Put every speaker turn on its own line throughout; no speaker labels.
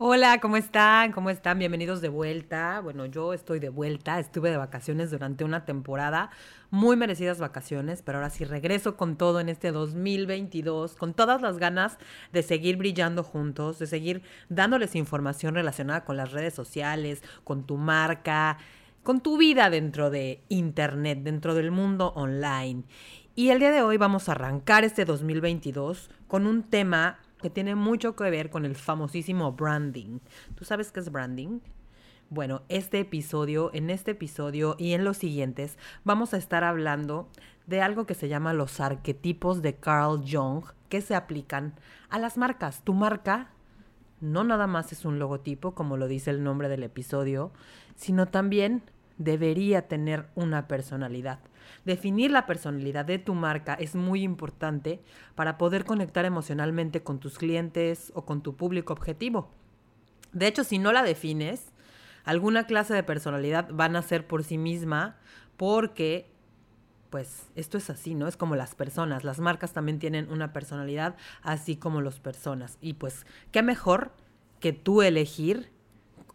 Hola, ¿cómo están? ¿Cómo están? Bienvenidos de vuelta. Bueno, yo estoy de vuelta. Estuve de vacaciones durante una temporada, muy merecidas vacaciones, pero ahora sí regreso con todo en este 2022, con todas las ganas de seguir brillando juntos, de seguir dándoles información relacionada con las redes sociales, con tu marca, con tu vida dentro de Internet, dentro del mundo online. Y el día de hoy vamos a arrancar este 2022 con un tema que tiene mucho que ver con el famosísimo branding. ¿Tú sabes qué es branding? Bueno, este episodio, en este episodio y en los siguientes, vamos a estar hablando de algo que se llama los arquetipos de Carl Jung que se aplican a las marcas. Tu marca no nada más es un logotipo, como lo dice el nombre del episodio, sino también debería tener una personalidad. Definir la personalidad de tu marca es muy importante para poder conectar emocionalmente con tus clientes o con tu público objetivo. De hecho, si no la defines, alguna clase de personalidad van a ser por sí misma porque pues esto es así, ¿no? Es como las personas, las marcas también tienen una personalidad, así como las personas. Y pues, ¿qué mejor que tú elegir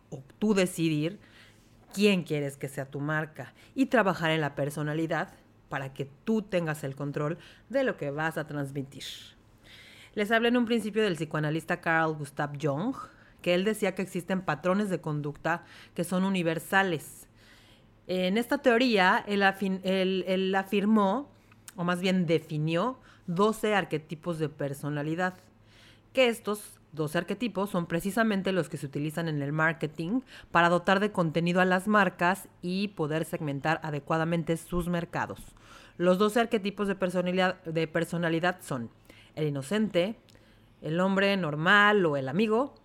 o tú decidir quién quieres que sea tu marca y trabajar en la personalidad para que tú tengas el control de lo que vas a transmitir. Les hablé en un principio del psicoanalista Carl Gustav Jung, que él decía que existen patrones de conducta que son universales. En esta teoría, él, él afirmó, o más bien definió, 12 arquetipos de personalidad, que estos dos arquetipos son precisamente los que se utilizan en el marketing para dotar de contenido a las marcas y poder segmentar adecuadamente sus mercados. Los dos arquetipos de personalidad, de personalidad son el inocente, el hombre normal o el amigo,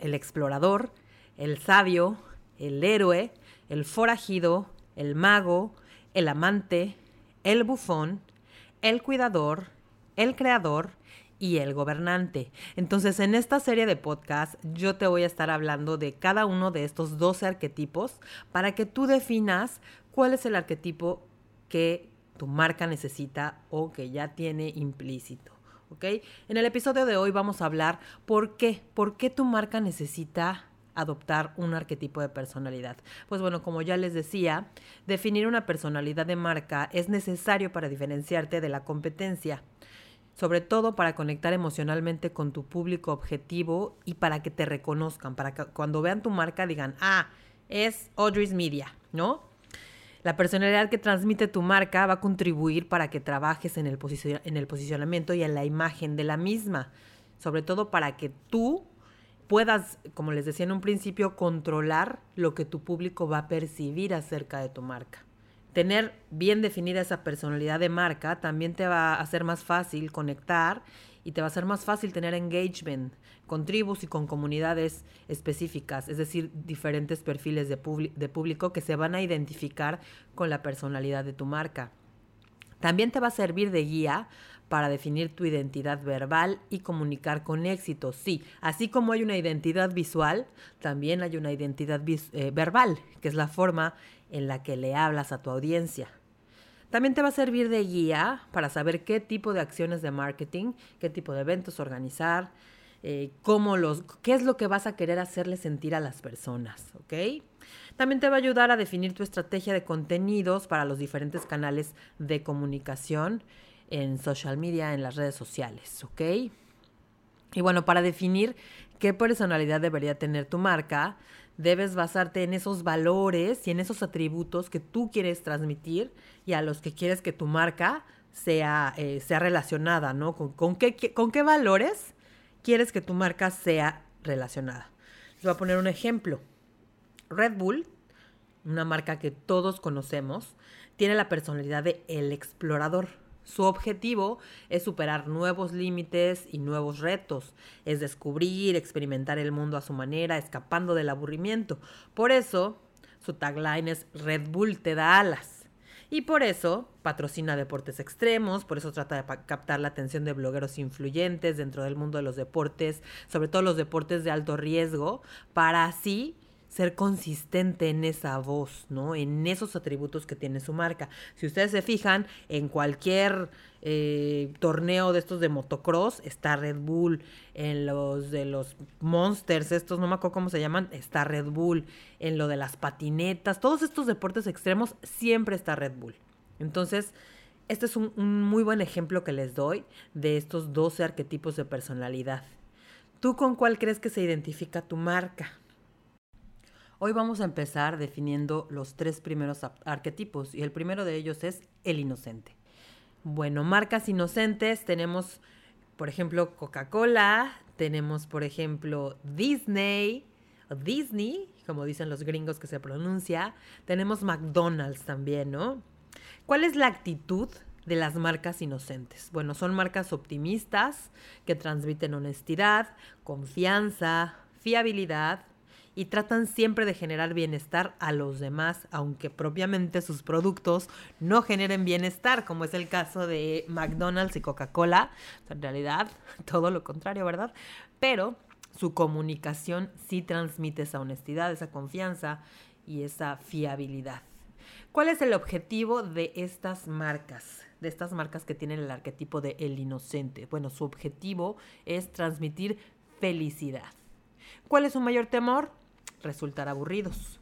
el explorador, el sabio, el héroe, el forajido, el mago, el amante, el bufón, el cuidador, el creador y el gobernante. Entonces, en esta serie de podcast yo te voy a estar hablando de cada uno de estos 12 arquetipos para que tú definas cuál es el arquetipo que tu marca necesita o que ya tiene implícito. ¿Ok? En el episodio de hoy vamos a hablar por qué, por qué tu marca necesita adoptar un arquetipo de personalidad. Pues bueno, como ya les decía, definir una personalidad de marca es necesario para diferenciarte de la competencia sobre todo para conectar emocionalmente con tu público objetivo y para que te reconozcan, para que cuando vean tu marca digan, ah, es Audrey's Media, ¿no? La personalidad que transmite tu marca va a contribuir para que trabajes en el, en el posicionamiento y en la imagen de la misma, sobre todo para que tú puedas, como les decía en un principio, controlar lo que tu público va a percibir acerca de tu marca tener bien definida esa personalidad de marca también te va a hacer más fácil conectar y te va a ser más fácil tener engagement con tribus y con comunidades específicas, es decir, diferentes perfiles de, de público que se van a identificar con la personalidad de tu marca. También te va a servir de guía para definir tu identidad verbal y comunicar con éxito. Sí, así como hay una identidad visual, también hay una identidad eh, verbal, que es la forma en la que le hablas a tu audiencia. También te va a servir de guía para saber qué tipo de acciones de marketing, qué tipo de eventos organizar, eh, cómo los, qué es lo que vas a querer hacerle sentir a las personas. También te va a ayudar a definir tu estrategia de contenidos para los diferentes canales de comunicación en social media, en las redes sociales, ¿ok? Y bueno, para definir qué personalidad debería tener tu marca, debes basarte en esos valores y en esos atributos que tú quieres transmitir y a los que quieres que tu marca sea, eh, sea relacionada, ¿no? ¿Con, qué, ¿Con qué valores quieres que tu marca sea relacionada? Les voy a poner un ejemplo. Red Bull, una marca que todos conocemos, tiene la personalidad de el explorador. Su objetivo es superar nuevos límites y nuevos retos, es descubrir, experimentar el mundo a su manera, escapando del aburrimiento. Por eso, Su tagline es Red Bull te da alas. Y por eso patrocina deportes extremos, por eso trata de captar la atención de blogueros influyentes dentro del mundo de los deportes, sobre todo los deportes de alto riesgo, para así ser consistente en esa voz, ¿no? En esos atributos que tiene su marca. Si ustedes se fijan, en cualquier eh, torneo de estos de motocross está Red Bull. En los de los Monsters, estos no me acuerdo cómo se llaman, está Red Bull. En lo de las patinetas, todos estos deportes extremos siempre está Red Bull. Entonces, este es un, un muy buen ejemplo que les doy de estos 12 arquetipos de personalidad. ¿Tú con cuál crees que se identifica tu marca? Hoy vamos a empezar definiendo los tres primeros arquetipos y el primero de ellos es el inocente. Bueno, marcas inocentes tenemos, por ejemplo, Coca-Cola, tenemos, por ejemplo, Disney, Disney, como dicen los gringos que se pronuncia, tenemos McDonald's también, ¿no? ¿Cuál es la actitud de las marcas inocentes? Bueno, son marcas optimistas que transmiten honestidad, confianza, fiabilidad, y tratan siempre de generar bienestar a los demás, aunque propiamente sus productos no generen bienestar, como es el caso de McDonald's y Coca-Cola. En realidad, todo lo contrario, ¿verdad? Pero su comunicación sí transmite esa honestidad, esa confianza y esa fiabilidad. ¿Cuál es el objetivo de estas marcas? De estas marcas que tienen el arquetipo de el inocente. Bueno, su objetivo es transmitir felicidad. ¿Cuál es su mayor temor? Resultar aburridos.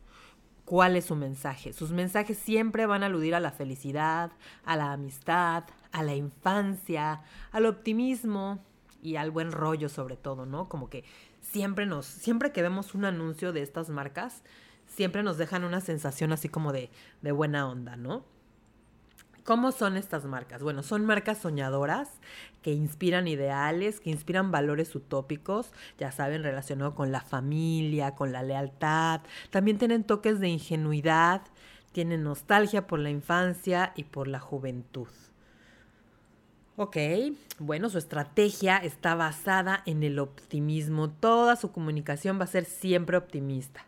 ¿Cuál es su mensaje? Sus mensajes siempre van a aludir a la felicidad, a la amistad, a la infancia, al optimismo y al buen rollo sobre todo, ¿no? Como que siempre nos, siempre que vemos un anuncio de estas marcas, siempre nos dejan una sensación así como de, de buena onda, ¿no? ¿Cómo son estas marcas? Bueno, son marcas soñadoras que inspiran ideales, que inspiran valores utópicos, ya saben, relacionado con la familia, con la lealtad. También tienen toques de ingenuidad, tienen nostalgia por la infancia y por la juventud. Ok, bueno, su estrategia está basada en el optimismo. Toda su comunicación va a ser siempre optimista.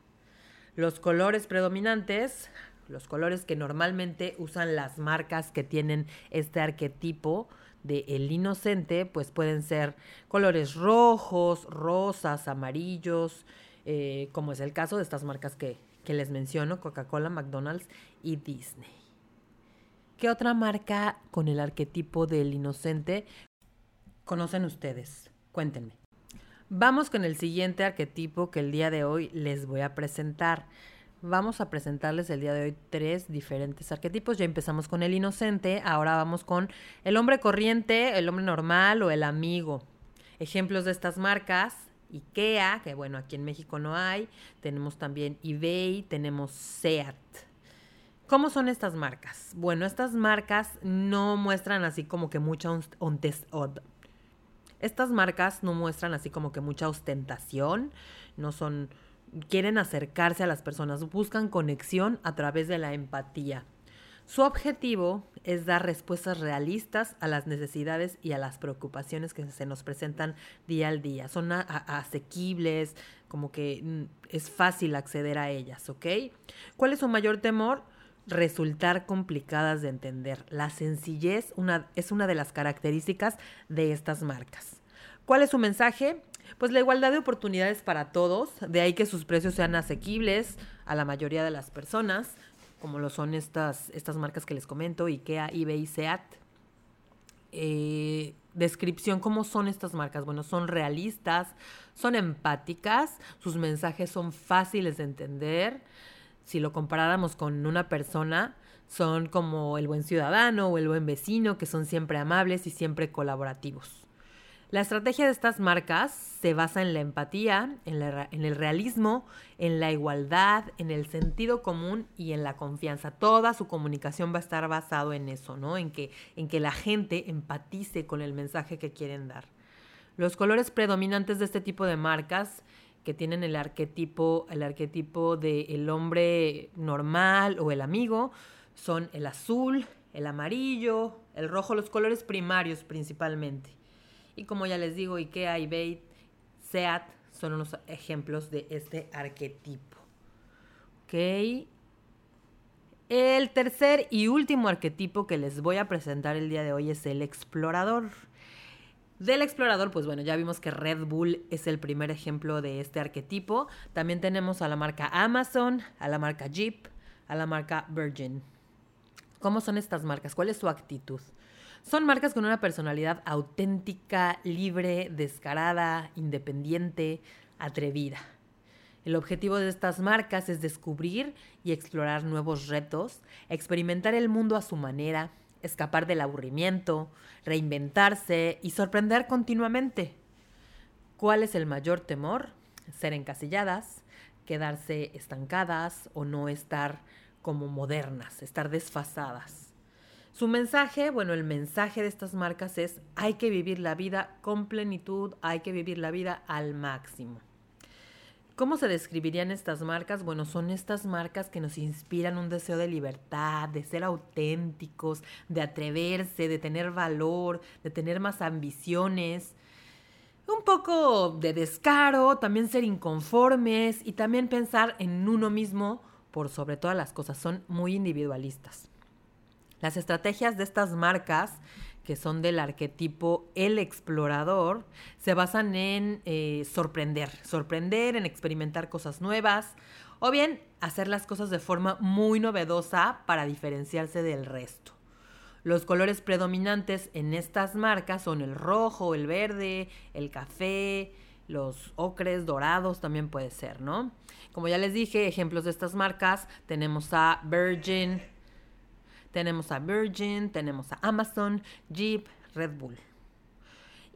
Los colores predominantes los colores que normalmente usan las marcas que tienen este arquetipo de el inocente, pues pueden ser colores rojos, rosas, amarillos, eh, como es el caso de estas marcas que, que les menciono, Coca-Cola, McDonald's y Disney. ¿Qué otra marca con el arquetipo del inocente conocen ustedes? Cuéntenme. Vamos con el siguiente arquetipo que el día de hoy les voy a presentar. Vamos a presentarles el día de hoy tres diferentes arquetipos. Ya empezamos con el inocente, ahora vamos con el hombre corriente, el hombre normal o el amigo. Ejemplos de estas marcas, IKEA, que bueno, aquí en México no hay, tenemos también eBay, tenemos SEAT. ¿Cómo son estas marcas? Bueno, estas marcas no muestran así como que mucha estas marcas no muestran así como que mucha ostentación, no son quieren acercarse a las personas, buscan conexión a través de la empatía. Su objetivo es dar respuestas realistas a las necesidades y a las preocupaciones que se nos presentan día al día. Son asequibles, como que mm, es fácil acceder a ellas, ¿ok? ¿Cuál es su mayor temor? Resultar complicadas de entender. La sencillez es una de las características de estas marcas. ¿Cuál es su mensaje? Pues la igualdad de oportunidades para todos, de ahí que sus precios sean asequibles a la mayoría de las personas, como lo son estas, estas marcas que les comento, IKEA, eBay, SEAT. Eh, descripción, ¿cómo son estas marcas? Bueno, son realistas, son empáticas, sus mensajes son fáciles de entender. Si lo comparáramos con una persona, son como el buen ciudadano o el buen vecino, que son siempre amables y siempre colaborativos. La estrategia de estas marcas se basa en la empatía, en, el realismo, en la igualdad, en el sentido común y en la confianza. Toda su comunicación va a estar basado en eso, ¿no? En que, en que la gente empatice con el mensaje que quieren dar. Los colores predominantes de este tipo de marcas que tienen el arquetipo, el arquetipo del hombre normal o el amigo, son el azul, el amarillo, el rojo, los colores primarios principalmente. Y como ya les digo, IKEA, eBay, SEAT son unos ejemplos de este arquetipo. ¿Ok? El tercer y último arquetipo que les voy a presentar el día de hoy es el explorador. Del explorador, pues bueno, ya vimos que Red Bull es el primer ejemplo de este arquetipo. También tenemos a la marca Amazon, a la marca Jeep, a la marca Virgin. ¿Cómo son estas marcas? ¿Cuál es su actitud? Son marcas con una personalidad auténtica, libre, descarada, independiente, atrevida. El objetivo de estas marcas es descubrir y explorar nuevos retos, experimentar el mundo a su manera, escapar del aburrimiento, reinventarse y sorprender continuamente. ¿Cuál es el mayor temor? Ser encasilladas, quedarse estancadas o no estar como modernas, estar desfasadas. Su mensaje, bueno, el mensaje de estas marcas es hay que vivir la vida con plenitud, hay que vivir la vida al máximo. ¿Cómo se describirían estas marcas? Bueno, son estas marcas que nos inspiran un deseo de libertad, de ser auténticos, de atreverse, de tener valor, de tener más ambiciones, un poco de descaro, también ser inconformes y también pensar en uno mismo por sobre todas las cosas. Son muy individualistas. Las estrategias de estas marcas que son del arquetipo el explorador, se basan en eh, sorprender, sorprender, en experimentar cosas nuevas, o bien hacer las cosas de forma muy novedosa para diferenciarse del resto. Los colores predominantes en estas marcas son el rojo, el verde, el café, los ocres dorados también puede ser, ¿no? Como ya les dije, ejemplos de estas marcas tenemos a Virgin, tenemos a Virgin, tenemos a Amazon, Jeep, Red Bull.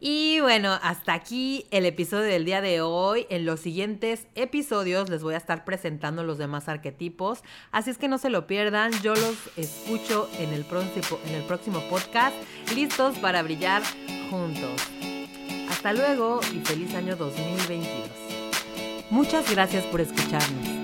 Y bueno, hasta aquí el episodio del día de hoy. En los siguientes episodios les voy a estar presentando los demás arquetipos. Así es que no se lo pierdan. Yo los escucho en el próximo, en el próximo podcast, listos para brillar juntos. Hasta luego y feliz año 2022. Muchas gracias por escucharnos.